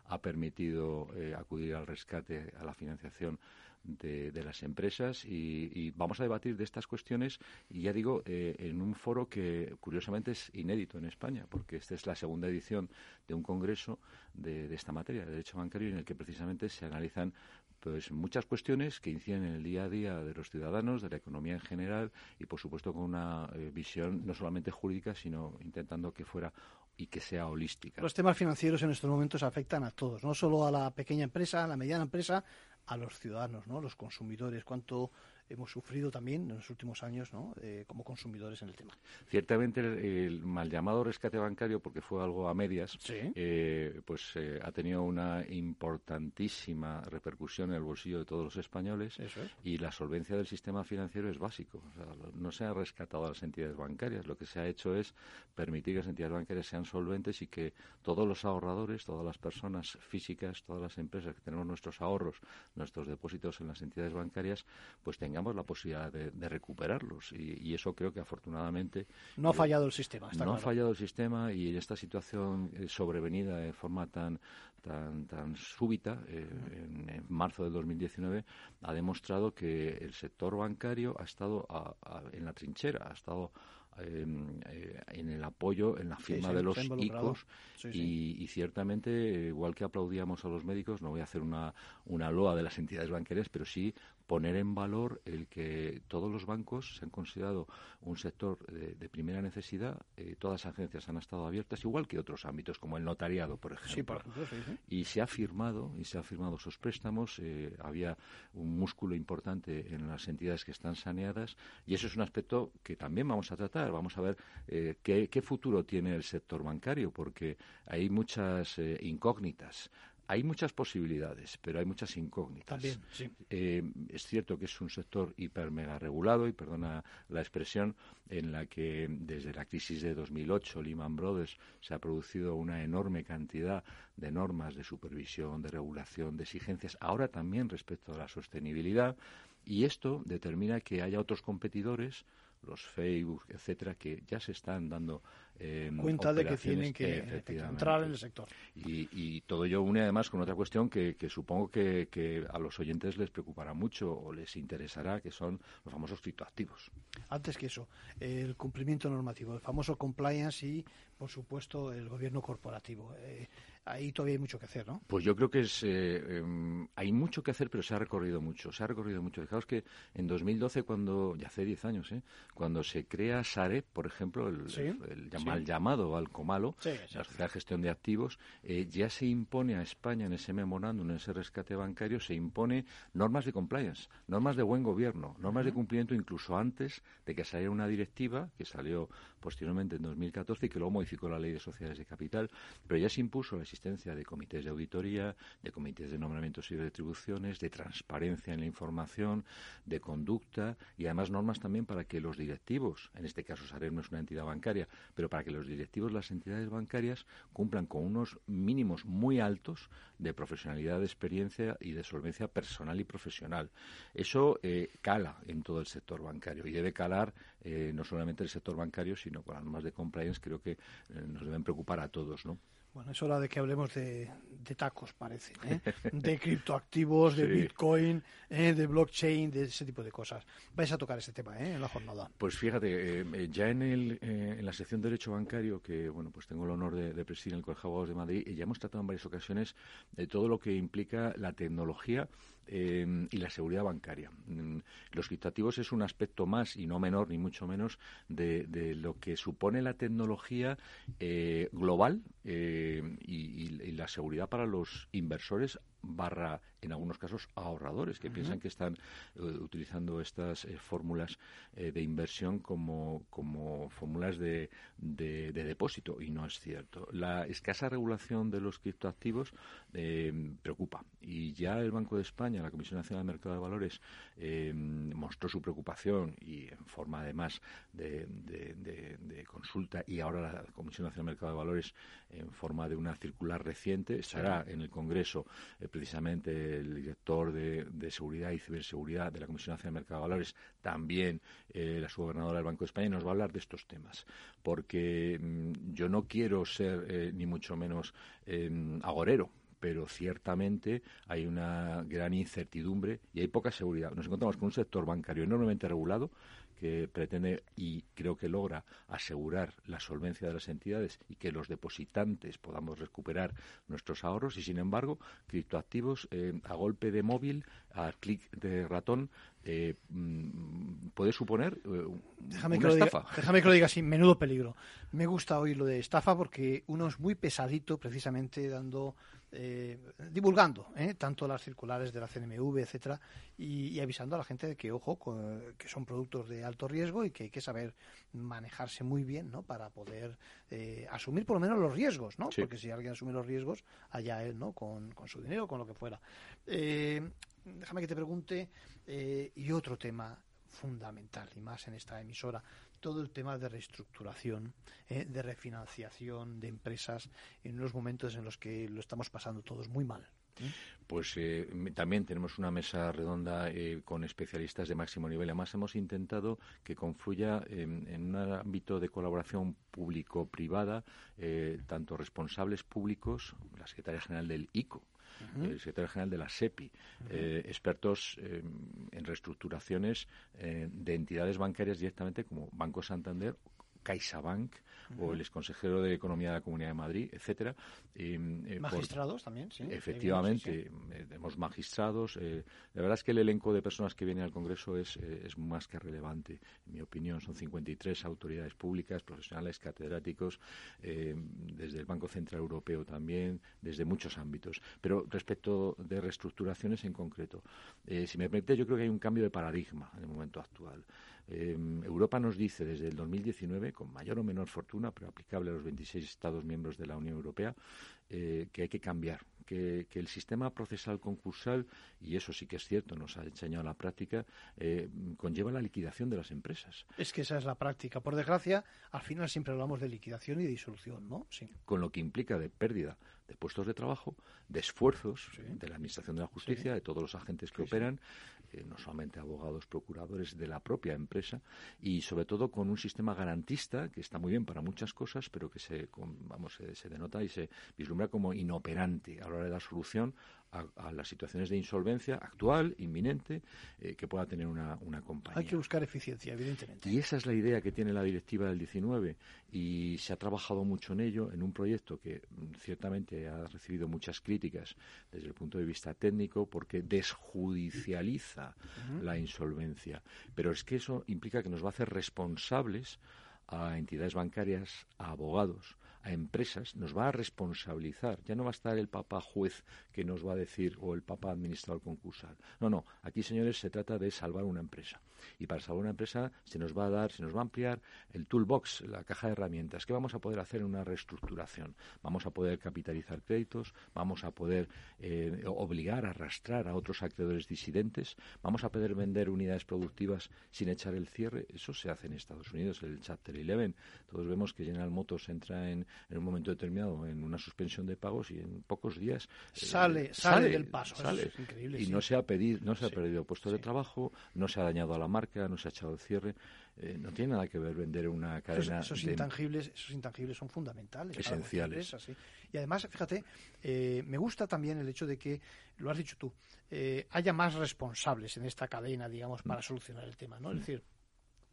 ha permitido acudir al rescate, a la financiación de, las empresas y, vamos a debatir de estas cuestiones y ya digo eh, en un foro que curiosamente es inédito en España porque esta es la segunda edición de un congreso de, esta materia de derecho bancario en el que precisamente se analizan pues muchas cuestiones que inciden en el día a día de los ciudadanos, de la economía en general y por supuesto con una eh, visión no solamente jurídica sino intentando que fuera y que sea holística. Los temas financieros en estos momentos afectan a todos, no solo a la pequeña empresa, a la mediana empresa, a los ciudadanos, ¿no? Los consumidores, cuánto hemos sufrido también en los últimos años ¿no? Eh, como consumidores en el tema. Ciertamente el, mal llamado rescate bancario, porque fue algo a medias, eh, pues eh, ha tenido una importantísima repercusión en el bolsillo de todos los españoles y la solvencia del sistema financiero es básico. no se ha rescatado a las entidades bancarias, lo que se ha hecho es permitir que las entidades bancarias sean solventes y que todos los ahorradores, todas las personas físicas, todas las empresas que tenemos nuestros ahorros, nuestros depósitos en las entidades bancarias, pues tengan la posibilidad de, recuperarlos. Y, eso creo que afortunadamente. No ha fallado el sistema. no ha fallado el sistema y en esta situación eh, sobrevenida de forma tan, tan, tan súbita, eh, en, marzo de 2019, ha demostrado que el sector bancario ha estado en la trinchera, ha estado Em, eh, en el apoyo, en la firma de los ICOs y, ciertamente, igual que aplaudíamos a los médicos, no voy a hacer una, una loa de las entidades banqueras, pero sí poner en valor el que todos los bancos se han considerado un sector de, primera necesidad, eh, todas las agencias han estado abiertas, igual que otros ámbitos, como el notariado, por ejemplo. y se ha firmado, y se ha firmado sus préstamos, eh, había un músculo importante en las entidades que están saneadas, y eso es un aspecto que también vamos a tratar Vamos a ver eh, qué, futuro tiene el sector bancario, porque hay muchas eh, incógnitas. Hay muchas posibilidades, pero hay muchas incógnitas. Eh, es cierto que es un sector hiper mega regulado, y perdona la expresión, en la que desde la crisis de 2008, Lehman Brothers, se ha producido una enorme cantidad de normas de supervisión, de regulación, de exigencias, ahora también respecto a la sostenibilidad, y esto determina que haya otros competidores los Facebook, etcétera, que ya se están dando eh, cuenta de que tienen que, entrar en el sector. Y, todo ello une además con otra cuestión que, supongo que, a los oyentes les preocupará mucho o les interesará, que son los famosos criptoactivos. Antes que eso, el cumplimiento normativo, el famoso compliance y, por supuesto, el gobierno corporativo. Eh, ahí todavía hay mucho que hacer, ¿no? Pues yo creo que es, eh, em, hay mucho que hacer, pero se ha recorrido mucho. Se ha recorrido mucho. Fijaos que en 2012, cuando, ya hace 10 años, ¿eh? cuando se crea SARE, por ejemplo, el, Sí, el sí. mal llamado Alcomalo, Sí, la Sociedad de Gestión de Activos, eh, ya se impone a España en ese memorándum, en ese rescate bancario, se impone normas de compliance, normas de buen gobierno, normas de cumplimiento incluso antes de que saliera una directiva que salió posteriormente en 2014 y que luego modificó la ley de sociedades de capital, pero ya se impuso la existencia de comités de auditoría, de comités de nombramientos y retribuciones, de transparencia en la información, de conducta y además normas también para que los directivos, en este caso Sareb no es una entidad bancaria, pero para que los directivos las entidades bancarias cumplan con unos mínimos muy altos de profesionalidad, de experiencia y de solvencia personal y profesional. Eso eh, cala en todo el sector bancario y debe calar eh, no solamente el sector bancario, sino con las normas de compliance, creo que eh, nos deben preocupar a todos, ¿no? Bueno, es hora de que hablemos de, de tacos, parece, ¿eh? *laughs* de criptoactivos, de Sí. Bitcoin, ¿eh? de blockchain, de ese tipo de cosas. Vais a tocar ese tema ¿eh? en la jornada. Pues fíjate, eh, eh, ya en, el, eh, en la sección de Derecho Bancario, que bueno, pues tengo el honor de, de presidir en el Colegio de Abogados de Madrid, ya hemos tratado en varias ocasiones de todo lo que implica la tecnología eh, y la seguridad bancaria. Mm, Los criptoactivos es un aspecto más y no menor, ni mucho menos, de, lo que supone la tecnología eh, global eh, y la seguridad para los inversores barra en algunos casos ahorradores que piensan que están eh, utilizando estas eh, fórmulas eh, de inversión como, como fórmulas de, de- de depósito y no es cierto. La escasa regulación de los criptoactivos preocupa y ya el Banco de España, la Comisión Nacional del Mercado de Valores, mostró su preocupación y en forma además de, de- de- consulta y ahora la Comisión Nacional del Mercado de Valores en forma de una circular reciente estará en el Congreso precisamente el director de, Seguridad y Ciberseguridad de la Comisión Nacional del Mercado de Valores, también eh, la subgobernadora del Banco de España, nos va a hablar de estos temas. Porque mm, yo no quiero ser eh, ni mucho menos eh, agorero, pero ciertamente hay una gran incertidumbre y hay poca seguridad. Nos encontramos con un sector bancario enormemente regulado que pretende y creo que logra asegurar la solvencia de las entidades y que los depositantes podamos recuperar nuestros ahorros y sin embargo criptoactivos eh, a golpe de móvil a clic de ratón eh, mm, puede suponer eh, Déjame una que, lo diga, estafa déjame que lo diga así, menudo peligro. *laughs* Me gusta oír lo de estafa porque uno es muy pesadito precisamente dando, eh, divulgando ¿eh? tanto las circulares de la CNMV, etcétera, y, y avisando a la gente de que, ojo, que son productos de alto riesgo y que hay que saber manejarse muy bien ¿no? para poder eh, asumir por lo menos los riesgos, ¿no? Sí. porque si alguien asume los riesgos, allá él, ¿no? con, con su dinero, con lo que fuera. Eh, déjame que te pregunte, eh, y otro tema fundamental, y más en esta emisora, todo el tema de reestructuración, eh, de refinanciación de empresas en unos momentos en los que lo estamos pasando todos muy mal. ¿eh? Pues eh, también tenemos una mesa redonda con especialistas de máximo nivel. Además, hemos intentado que confluya en, un ámbito de colaboración público-privada, tanto responsables públicos, la secretaria general del ICO, El secretario general de la SEPI, eh, expertos eh, en reestructuraciones eh, de entidades bancarias directamente como Banco Santander, CaixaBank o Ujú. el exconsejero de Economía de la Comunidad de Madrid, etcétera. eh, eh, por- Magistrados también, sí. Efectivamente, Sí, eh, tenemos magistrados. la verdad es que el elenco de personas que viene al Congreso es, es más que relevante. En mi opinión, son 53 autoridades públicas, profesionales, catedráticos, desde el Banco Central Europeo también, desde muchos ámbitos. Pero respecto de reestructuraciones en concreto, si me permite, yo creo que hay un cambio de paradigma en el momento actual. Eh, Europa nos dice desde el 2019, con mayor o menor fortuna, pero aplicable a los 26 Estados miembros de la Unión Europea, eh, que hay que cambiar, que, que el sistema procesal concursal, y eso sí que es cierto, nos ha enseñado la práctica, eh, conlleva la liquidación de las empresas. Es que esa es la práctica. Por desgracia, al final siempre hablamos de liquidación y de disolución, ¿no? Sí. con lo que implica de pérdida de puestos de trabajo, de esfuerzos de la Administración de la Justicia, de todos los agentes que operan, eh, no solamente abogados, procuradores de la propia empresa, y sobre todo con un sistema garantista que está muy bien para muchas cosas, pero que se, con- vamos, se, se denota y se vislumbra como inoperante a la hora hora de dar solución a, las situaciones de insolvencia actual, inminente, eh, que pueda tener una, una, compañía. Hay que buscar eficiencia, evidentemente. Y esa es la idea que tiene la directiva del 19 y se ha trabajado mucho en ello, en un proyecto que mm, ciertamente ha recibido muchas críticas desde el punto de vista técnico porque desjudicializa la insolvencia. Pero es que eso implica que nos va a hacer responsables a entidades bancarias, a abogados, a empresas, nos va a responsabilizar. Ya no va a estar el papá juez que nos va a decir o el papá administrador concursal. No, no. Aquí, señores, se trata de salvar una empresa. Y para salvar una empresa se nos va a dar, se nos va a ampliar el toolbox, la caja de herramientas. ¿Qué vamos a poder hacer en una reestructuración? Vamos a poder capitalizar créditos, vamos a poder eh, obligar a arrastrar a otros acreedores disidentes, vamos a poder vender unidades productivas sin echar el cierre. Eso se hace en Estados Unidos, el Chapter 11. Todos vemos que General Motors entra en, en un momento determinado en una suspensión de pagos y en pocos días eh, sale, sale, del paso. Sale. y no se ha pedido, no se ha perdido puesto de trabajo, no se ha dañado a la marca, no se ha echado el cierre. Eh, no tiene nada que ver vender una cadena. Esos, intangibles, esos intangibles son fundamentales. Esenciales. Y además, fíjate, eh, me gusta también el hecho de que, lo has dicho tú, haya más responsables en esta cadena, digamos, para mm. solucionar el tema, ¿no? Es mm. decir,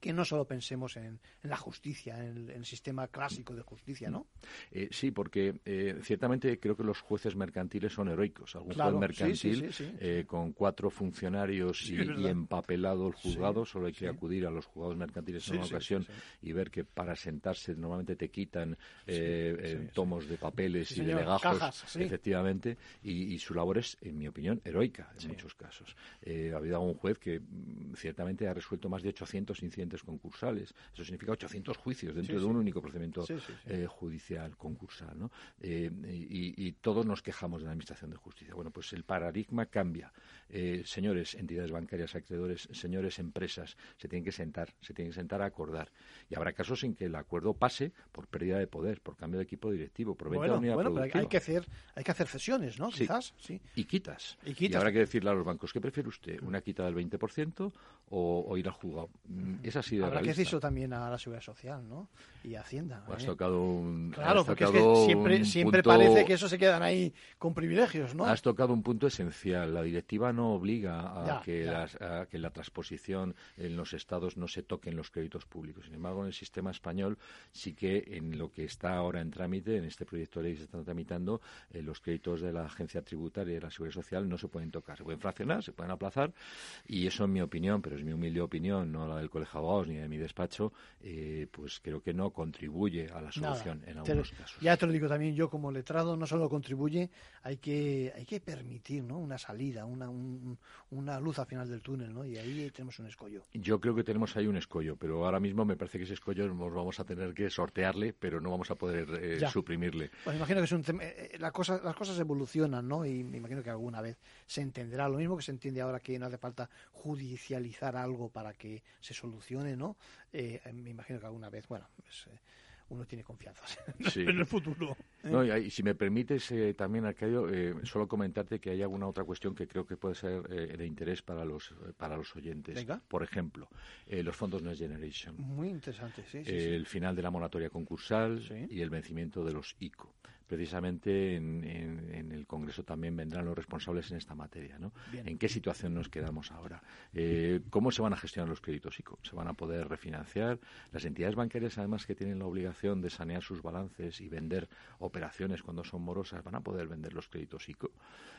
que no solo pensemos en, la justicia, en el, sistema clásico de justicia, ¿no? Eh, sí, porque eh, ciertamente creo que los jueces mercantiles son heroicos. Algún juez mercantil eh, con cuatro funcionarios y, empapelado el juzgado, solo hay que acudir a los juzgados mercantiles en una ocasión y ver que para sentarse normalmente te quitan tomos de papeles y de legajos, efectivamente, y, su labor es, en mi opinión, heroica en muchos casos. ha habido algún juez que mm, ciertamente ha resuelto más de 800 incidentes concursales. Eso significa 800 juicios dentro de un único procedimiento eh, judicial concursal. ¿no? Eh, y, todos nos quejamos de la Administración de Justicia. Bueno, pues el paradigma cambia. Eh, señores, entidades bancarias, acreedores, señores, empresas, se tienen que sentar, se tienen que sentar a acordar. Y habrá casos en que el acuerdo pase por pérdida de poder, por cambio de equipo directivo, por venta bueno, de unidad bueno, pero hay que hacer, hay que hacer cesiones, ¿no? Quizás, sí. Y quitas. Y, quitas. y habrá que decirle a los bancos, ¿qué prefiere usted? ¿Una quita del 20% o, o ir al juzgado? Mm, es así de Habrá que decirlo también a la Seguridad Social, ¿no? Y Hacienda. Has ¿eh? tocado un. Claro, porque es que siempre, siempre parece que eso se quedan ahí con privilegios, ¿no? Has tocado un punto esencial. La directiva no obliga a, que, a que la transposición en los estados no se toquen los créditos públicos. Sin embargo, en el sistema español sí que en lo que está ahora en trámite, en este proyecto de ley que se está tramitando, eh, los créditos de la agencia tributaria y de la Seguridad Social no se pueden tocar. Se pueden fraccionar, se pueden aplazar y eso, en mi opinión, pero es mi humilde opinión, no la del Colegio de Abogados ni de mi despacho, eh, pues creo que no contribuye a la solución en algunos casos. Ya te lo digo también yo como letrado, no solo contribuye, hay que, hay que permitir ¿no? una salida, una, una luz al final del túnel, ¿no? y ahí tenemos un escollo. Yo creo que tenemos ahí un escollo, pero ahora mismo me parece que ese escollo nos vamos a tener que sortearle, pero no vamos a poder eh, suprimirle. Pues imagino que es un eh, la cosa, las cosas evolucionan, ¿no? y me imagino que alguna vez se entenderá. Lo mismo que se entiende ahora que no hace falta judicializar algo para que se solucione, ¿no? Eh, me imagino que alguna vez, bueno, pues, eh, uno tiene confianza *laughs* en el futuro. ¿eh? y, si me permites también, Arcadio, solo comentarte que hay alguna otra cuestión que creo que puede ser de interés para los para los oyentes. Por ejemplo, los fondos Next Generation. Muy interesante, sí. el final de la moratoria concursal y el vencimiento de los ICO precisamente en, el Congreso también vendrán los responsables en esta materia. ¿no? ¿En qué situación nos quedamos ahora? Eh, ¿Cómo se van a gestionar los créditos ICO? ¿Se van a poder refinanciar? Las entidades bancarias, además, que tienen la obligación de sanear sus balances y vender operaciones cuando son morosas, ¿van a poder vender los créditos ICO?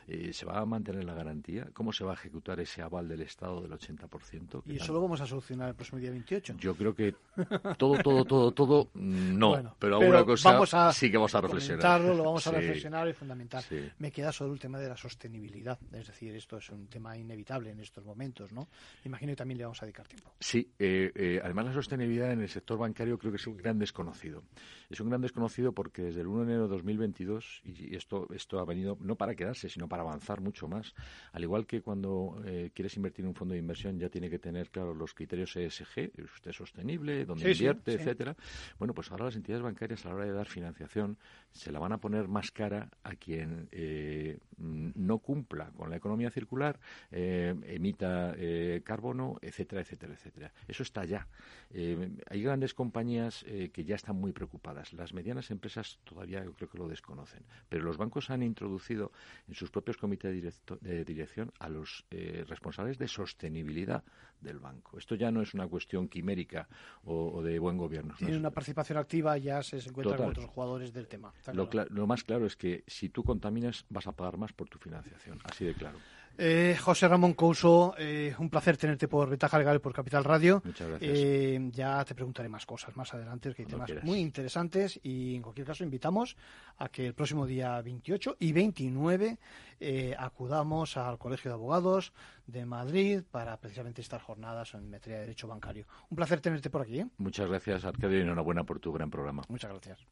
Eh, ¿Se va a mantener la garantía? ¿Cómo se va a ejecutar ese aval del Estado del 80%? ¿Y eso lo vamos a solucionar el próximo día 28? Yo creo que todo, todo, todo, todo, no. pero alguna cosa sí que vamos a reflexionar lo vamos a *laughs* reflexionar y fundamental. Me queda solo el tema de la sostenibilidad, es decir, esto es un tema inevitable en estos momentos, ¿no? Imagino que también le vamos a dedicar tiempo. Sí, eh, eh, además la sostenibilidad en el sector bancario creo que es un gran desconocido. Es un gran desconocido porque desde el 1 de enero de 2022, y esto, esto ha venido no para quedarse, sino para avanzar mucho más, al igual que cuando eh, quieres invertir en un fondo de inversión ya tiene que tener, claro, los criterios ESG, usted sostenible, donde invierte, etcétera. Bueno, pues ahora las entidades bancarias a la hora de dar financiación se la van van a poner más cara a quien eh, no cumpla con la economía circular, eh, emita eh, carbono, etcétera, etcétera, etcétera. Eso está ya. hay grandes compañías que ya están muy preocupadas. Las medianas empresas todavía yo creo que lo desconocen. Pero los bancos han introducido en sus propios comités de dirección a los responsables de sostenibilidad del banco. Esto ya no es una cuestión quimérica o, de buen gobierno. Tiene una participación activa, ya se encuentra con otros jugadores del tema. Lo, más claro es que si tú contaminas vas a pagar más por tu financiación, así de claro. Eh, José Ramón Couso, eh, un placer tenerte por Ventaja Legal y por Capital Radio. Muchas gracias. Eh, ya te preguntaré más cosas más adelante, que hay temas muy interesantes y en cualquier caso invitamos a que el próximo día 28 y 29 acudamos al Colegio de Abogados de Madrid para precisamente estas jornadas en materia de derecho bancario. Un placer tenerte por aquí. Muchas gracias, Arcadio, y enhorabuena por tu gran programa. Muchas gracias.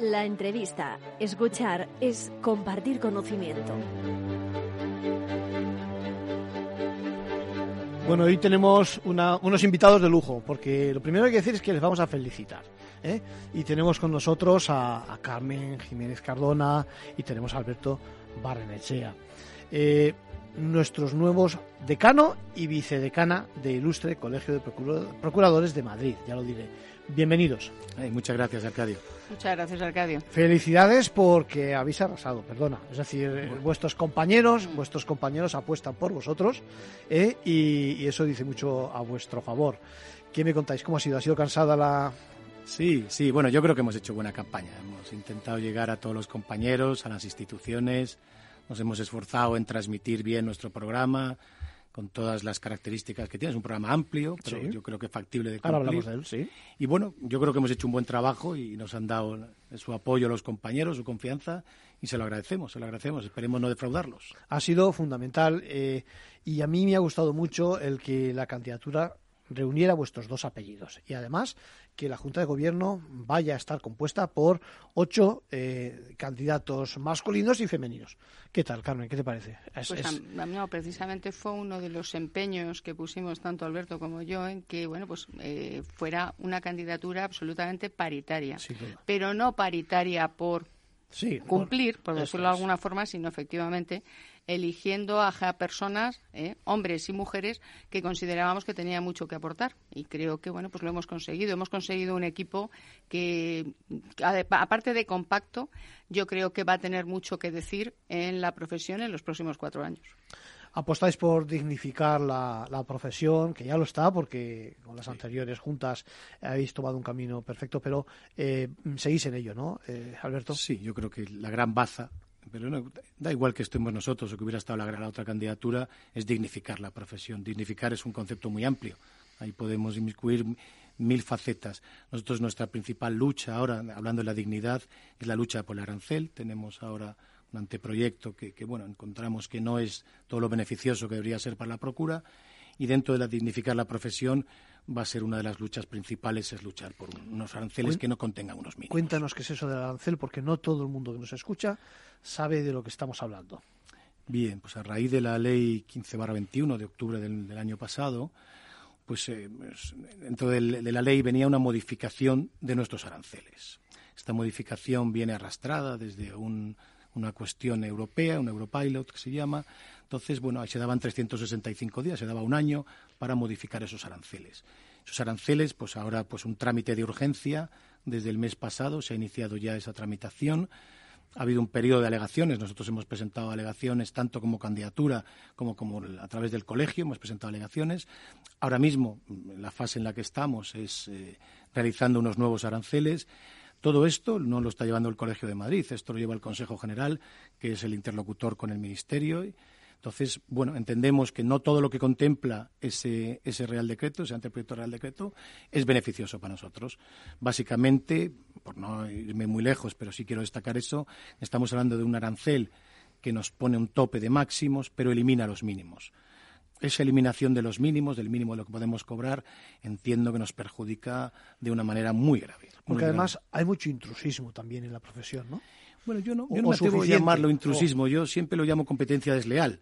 La entrevista, escuchar, es compartir conocimiento. Bueno, hoy tenemos unos invitados de lujo, porque lo primero que hay que decir es que les vamos a felicitar. ¿eh? Y tenemos con nosotros a, Carmen Jiménez Cardona y tenemos a Alberto Barrenechea. Eh, nuestros nuevos decano y vicedecana de Ilustre Colegio de Procuradores de Madrid, ya lo diré. Bienvenidos. muchas gracias, Arcadio. Muchas gracias, Arcadio. Felicidades porque habéis arrasado, perdona. Es decir, vuestros compañeros, vuestros compañeros apuestan por vosotros ¿eh? y, eso dice mucho a vuestro favor. ¿Qué me contáis? ¿Cómo ha sido? ¿Ha sido cansada la...? Sí, sí, bueno, yo creo que hemos hecho buena campaña. Hemos intentado llegar a todos los compañeros, a las instituciones, nos hemos esforzado en transmitir bien nuestro programa, con todas las características que tiene. Es un programa amplio, pero yo creo que factible de cumplir. Ahora hablamos de él, sí. Y bueno, yo creo que hemos hecho un buen trabajo y nos han dado su apoyo los compañeros, su confianza, y se lo agradecemos, se lo agradecemos. Esperemos no defraudarlos. Ha sido fundamental eh, y a mí me ha gustado mucho el que la candidatura reuniera vuestros dos apellidos y además que la Junta de Gobierno vaya a estar compuesta por ocho eh, candidatos masculinos y femeninos. ¿Qué tal, Carmen? ¿Qué te parece? pues precisamente fue uno de los empeños que pusimos tanto Alberto como yo en que bueno pues eh, fuera una candidatura absolutamente paritaria, pero no paritaria por cumplir, por, decirlo de alguna forma, sino efectivamente eligiendo a personas, ¿eh? hombres y mujeres, que considerábamos que tenía mucho que aportar. Y creo que, bueno, pues lo hemos conseguido. Hemos conseguido un equipo que, aparte de compacto, yo creo que va a tener mucho que decir en la profesión en los próximos cuatro años apostáis por dignificar la, profesión, que ya lo está, porque con las anteriores juntas habéis tomado un camino perfecto, pero eh, seguís en ello, ¿no, eh, Alberto? Sí, yo creo que la gran baza pero da igual que estemos nosotros o que hubiera estado la, la, otra candidatura, es dignificar la profesión. Dignificar es un concepto muy amplio. Ahí podemos inmiscuir mil facetas. Nosotros nuestra principal lucha ahora, hablando de la dignidad, es la lucha por el arancel. Tenemos ahora un anteproyecto que, que bueno, encontramos que no es todo lo beneficioso que debería ser para la Procura y dentro de la dignificar la profesión va a ser una de las luchas principales, es luchar por unos aranceles que no contengan unos mínimos. Cuéntanos qué es eso del arancel, porque no todo el mundo que nos escucha sabe de lo que estamos hablando. Bien, pues a raíz de la ley 15-21 de octubre del, año pasado, pues, eh, pues dentro de la ley venía una modificación de nuestros aranceles. Esta modificación viene arrastrada desde una cuestión europea, un Europilot que se llama, entonces, bueno, se daban 365 días, se daba un año para modificar esos aranceles. Esos aranceles, pues ahora, pues un trámite de urgencia. Desde el mes pasado se ha iniciado ya esa tramitación. Ha habido un periodo de alegaciones. Nosotros hemos presentado alegaciones tanto como candidatura como, como a través del colegio. Hemos presentado alegaciones. Ahora mismo, la fase en la que estamos es eh, realizando unos nuevos aranceles. Todo esto no lo está llevando el Colegio de Madrid, esto lo lleva el Consejo General, que es el interlocutor con el Ministerio. Entonces, bueno, entendemos que no todo lo que contempla ese, ese Real Decreto, ese anteproyecto Real Decreto, es beneficioso para nosotros. Básicamente, por no irme muy lejos, pero sí quiero destacar eso, estamos hablando de un arancel que nos pone un tope de máximos, pero elimina los mínimos. Esa eliminación de los mínimos, del mínimo de lo que podemos cobrar, entiendo que nos perjudica de una manera muy grave. Porque además hay mucho intrusismo también en la profesión, ¿no? Bueno, yo no, yo no me atrevo a llamarlo intrusismo, yo siempre lo llamo competencia desleal.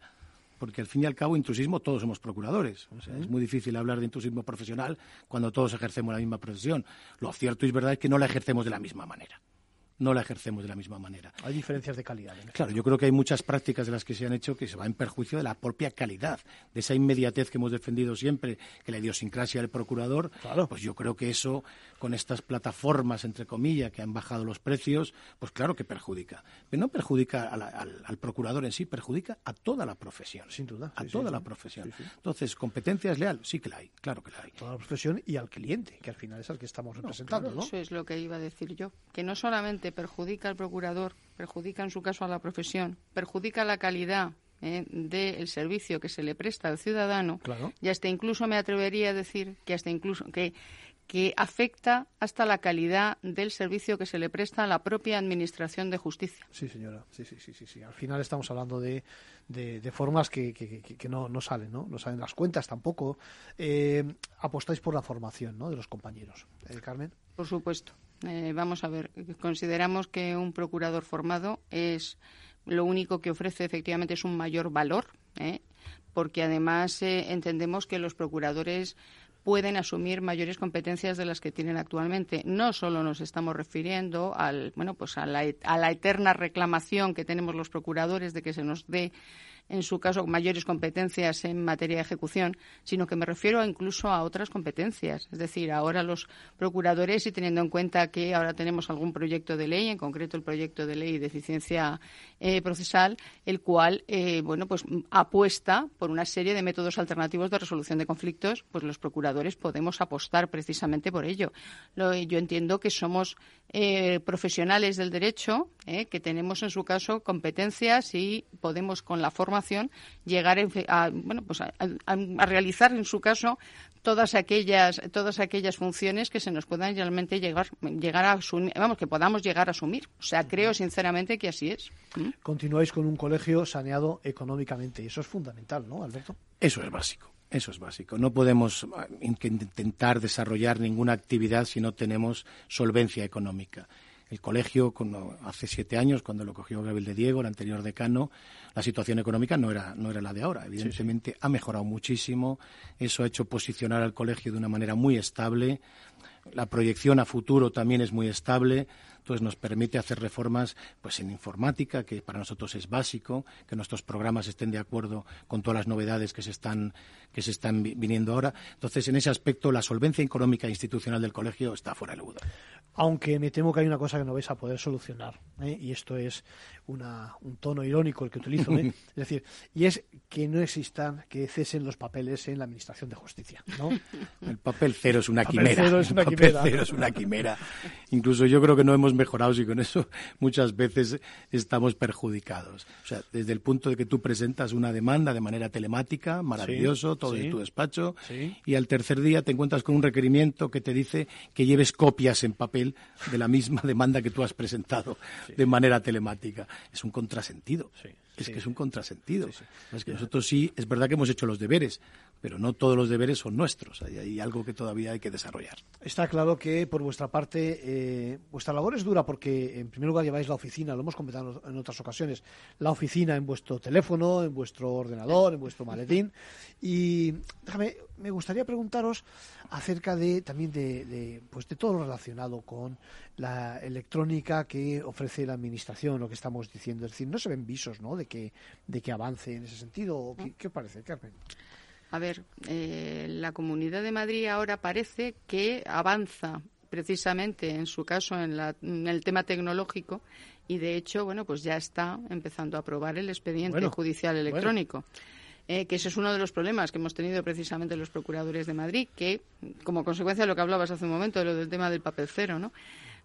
porque al fin y al cabo intrusismo todos somos procuradores. Es muy difícil hablar de intrusismo profesional cuando todos ejercemos la misma profesión. Lo cierto y verdad es que no la ejercemos de la misma manera no la ejercemos de la misma manera. Hay diferencias de calidad. claro, yo creo que hay muchas prácticas de las que se han hecho que se van en perjuicio de la propia calidad, de esa inmediatez que hemos defendido siempre, que la idiosincrasia del procurador. Claro. Pues yo creo que eso, con estas plataformas, entre comillas, que han bajado los precios, pues claro que perjudica. Pero no perjudica al, procurador en sí, perjudica a toda la profesión. Sin duda. A toda la profesión. Entonces, ¿competencia es leal? Sí que la hay, claro que la hay. Toda la profesión y al cliente, que al final es al que estamos representando, ¿no? Eso es lo que iba a decir yo. Que no solamente perjudica al procurador, perjudica en su caso a la profesión, perjudica la calidad eh, del servicio que se le presta al ciudadano y hasta incluso me atrevería a decir que hasta incluso que que afecta hasta la calidad del servicio que se le presta a la propia Administración de Justicia. Sí, señora. Sí, sí, sí, sí. Al final estamos hablando de, de, formas que, que, no, no, salen, ¿no? No salen las cuentas tampoco. Eh, apostáis por la formación ¿no? de los compañeros. Eh, Carmen. Por supuesto. Eh, vamos a ver, consideramos que un procurador formado es lo único que ofrece efectivamente es un mayor valor, ¿eh? porque además eh, entendemos que los procuradores pueden asumir mayores competencias de las que tienen actualmente. No solo nos estamos refiriendo al, bueno, pues a la, a la eterna reclamación que tenemos los procuradores de que se nos dé en su caso, mayores competencias en materia de ejecución, sino que me refiero incluso a otras competencias. Es decir, ahora los procuradores, y teniendo en cuenta que ahora tenemos algún proyecto de ley, en concreto el proyecto de ley de eficiencia eh, procesal, el cual, eh, bueno, pues apuesta por una serie de métodos alternativos de resolución de conflictos, pues los procuradores podemos apostar precisamente por ello. yo entiendo que somos eh, profesionales del derecho, que tenemos en su caso competencias y podemos con la forma llegar a, bueno, pues a, realizar en su caso todas aquellas todas aquellas funciones que se nos puedan realmente llegar llegar a asumir, vamos, que podamos llegar a asumir. O sea, creo sinceramente que así es. ¿Mm? Continuáis con un colegio saneado económicamente y eso es fundamental, ¿no, Alberto? Eso es básico. Eso es básico. No podemos ah, intentar desarrollar ninguna actividad si no tenemos solvencia económica. El colegio, hace siete años, cuando lo cogió Gabriel de Diego, el anterior decano, la situación económica no era, no era la de ahora. Evidentemente ha mejorado muchísimo. Eso ha hecho posicionar al colegio de una manera muy estable. La proyección a futuro también es muy estable entonces nos permite hacer reformas pues en informática, que para nosotros es básico, que nuestros programas estén de acuerdo con todas las novedades que se están, que se están viniendo ahora. Entonces, en ese aspecto, la solvencia económica e institucional del colegio está fuera de duda. Aunque me temo que hay una cosa que no vais a poder solucionar, ¿eh? y esto es un tono irónico el que utilizo, ¿eh? *laughs* es decir, y es que no existan, que cesen los papeles en la Administración de Justicia. ¿no? El papel cero es una quimera. Cero es una el papel cero es una quimera. Incluso yo creo que no hemos mejorados y con eso *laughs* muchas veces estamos perjudicados. O sea, desde el punto de que tú presentas una demanda de manera telemática, maravilloso, todo en tu despacho, y al tercer día te encuentras con un requerimiento que te dice que lleves copias en papel de la misma *laughs* demanda que tú has presentado de manera telemática. Es un contrasentido. Es que es un contrasentido. Es que nosotros sí, es verdad que hemos hecho los deberes, pero no todos los deberes son nuestros. Hay, algo que todavía hay que desarrollar. Está claro que por vuestra parte eh, vuestra labor es dura porque en primer lugar lleváis la oficina, lo hemos comentado en otras ocasiones, la oficina en vuestro teléfono, en vuestro ordenador, en vuestro maletín. Y déjame, me gustaría preguntaros acerca de también de, pues de todo lo relacionado con la electrónica que ofrece la administración, lo que estamos diciendo. Es decir, no se ven visos, ¿no? De que de avance en ese sentido. ¿Qué, qué parece, Carmen? A ver, eh, la Comunidad de Madrid ahora parece que avanza precisamente en su caso en, el tema tecnológico y de hecho, bueno, pues ya está empezando a aprobar el expediente judicial electrónico. Eh, que ese es uno de los problemas que hemos tenido precisamente los procuradores de Madrid, que como consecuencia de lo que hablabas hace un momento, de lo del tema del papel cero, ¿no?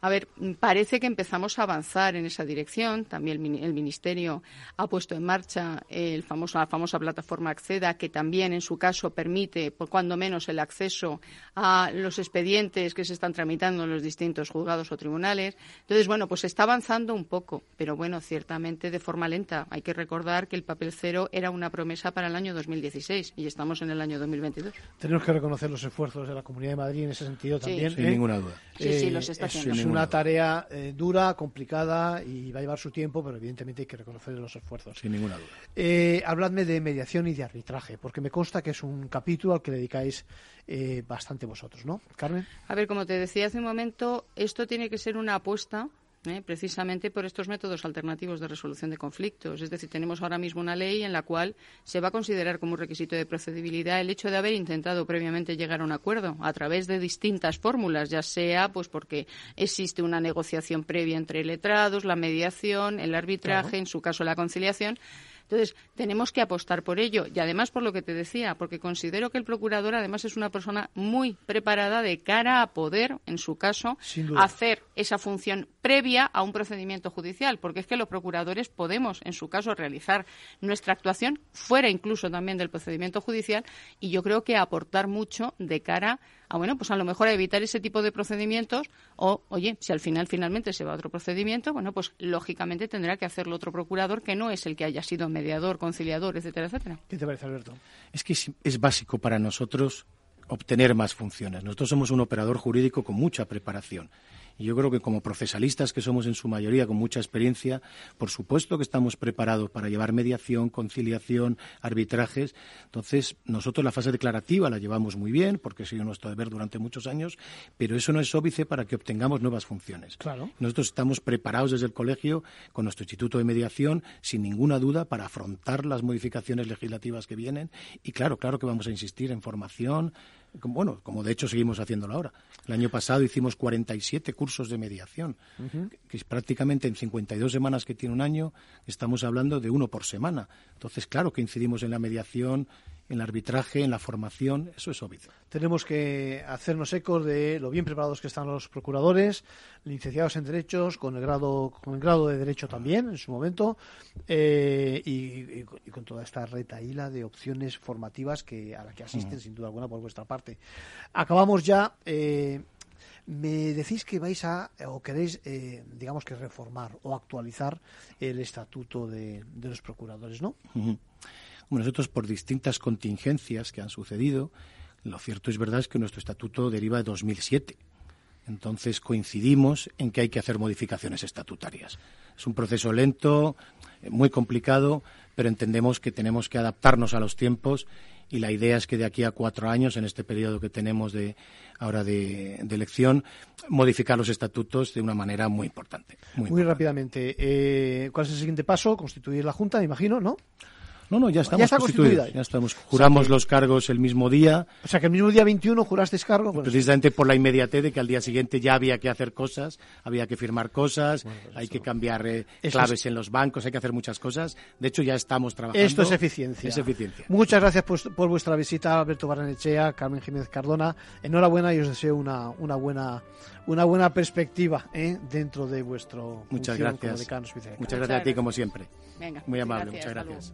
A ver, parece que empezamos a avanzar en esa dirección. También el Ministerio ha puesto en marcha el famoso, la famosa plataforma Acceda, que también en su caso permite, por cuando menos, el acceso a los expedientes que se están tramitando en los distintos juzgados o tribunales. Entonces, bueno, pues está avanzando un poco, pero bueno, ciertamente de forma lenta. Hay que recordar que el papel cero era una promesa para el año 2016 y estamos en el año 2022. Tenemos que reconocer los esfuerzos de la Comunidad de Madrid en ese sentido también. Sin ninguna duda. Sí, sí, los está haciendo una tarea eh, dura, complicada y va a llevar su tiempo, pero evidentemente hay que reconocer los esfuerzos. Sin ninguna duda. Eh, habladme de mediación y de arbitraje, porque me consta que es un capítulo al que dedicáis eh, bastante vosotros, ¿no? Carmen. A ver, como te decía hace un momento, esto tiene que ser una apuesta ¿eh? precisamente por estos métodos alternativos de resolución de conflictos. Es decir, tenemos ahora mismo una ley en la cual se va a considerar como un requisito de procedibilidad el hecho de haber intentado previamente llegar a un acuerdo a través de distintas fórmulas, ya sea pues porque existe una negociación previa entre letrados, la mediación, el arbitraje, en su caso la conciliación entonces, tenemos que apostar por ello. Y además por lo que te decía, porque considero que el procurador además es una persona muy preparada de cara a poder, en su caso, hacer esa función previa a un procedimiento judicial, porque es que los procuradores podemos, en su caso, realizar nuestra actuación fuera incluso también del procedimiento judicial. Y yo creo que aportar mucho de cara a, bueno, pues a lo mejor a evitar ese tipo de procedimientos o, oye, si al final finalmente se va a otro procedimiento, bueno, pues lógicamente tendrá que hacerlo otro procurador que no es el que haya sido mediador, conciliador, etcétera, etcétera. ¿Qué te parece, Alberto? Es que es básico para nosotros obtener más funciones. Nosotros somos un operador jurídico con mucha preparación y yo creo que como procesalistas, que somos en su mayoría con mucha experiencia, por supuesto que estamos preparados para llevar mediación, conciliación, arbitrajes. Entonces, nosotros la fase declarativa la llevamos muy bien, porque ha sido nuestro deber durante muchos años, pero eso no es óbice para que obtengamos nuevas funciones. Claro. Nosotros estamos preparados desde el colegio con nuestro Instituto de Mediación, sin ninguna duda, para afrontar las modificaciones legislativas que vienen. Y claro, claro que vamos a insistir en formación, bueno, como de hecho seguimos haciéndolo ahora. El año pasado hicimos 47 cursos de mediación, que es prácticamente en 52 semanas que tiene un año, estamos hablando de uno por semana. Entonces, claro que incidimos en la mediación, en el arbitraje, en la formación, eso es obvio. Tenemos que hacernos ecos de lo bien preparados que están los procuradores, licenciados en derechos, con el grado, con el grado de derecho también en su momento, eh, y, con toda esta retaíla de opciones formativas que a la que asisten sin duda alguna por vuestra parte. Acabamos ya. Eh, me decís que vais a, o queréis, eh, digamos que reformar o actualizar el estatuto de, los procuradores, ¿no? Nosotros por distintas contingencias que han sucedido, lo cierto es verdad es que nuestro estatuto deriva de 2007. Entonces coincidimos en que hay que hacer modificaciones estatutarias. Es un proceso lento, muy complicado, pero entendemos que tenemos que adaptarnos a los tiempos y la idea es que de aquí a cuatro años, en este periodo que tenemos de ahora de, elección, modificar los estatutos de una manera muy importante. Muy, rápidamente, eh, ¿cuál es el siguiente paso? Constituir la Junta, me imagino, ¿no? No, no, ya estamos ya está constituida. Ya estamos. Juramos los cargos el mismo día. O sea, que el mismo día 21 juraste cargo. Pues Precisamente por la inmediatez de que al día siguiente ya había que hacer cosas, había que firmar cosas, pues hay que cambiar eh, claves en los bancos, hay que hacer muchas cosas. De hecho, ya estamos trabajando. Esto es eficiencia. Es eficiencia. Muchas gracias por, vuestra visita, Alberto Barrenechea, Carmen Jiménez Cardona. Enhorabuena y os deseo una, una buena una buena perspectiva ¿eh? dentro de vuestro muchas gracias muchas gracias a ti como siempre Venga, muy amable muchas gracias.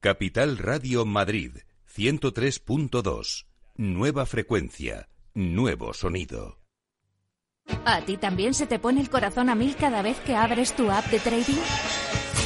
Capital Radio Madrid 103.2. Nueva frecuencia, nuevo sonido. ¿A ti también se te pone el corazón a mil cada vez que abres tu app de trading?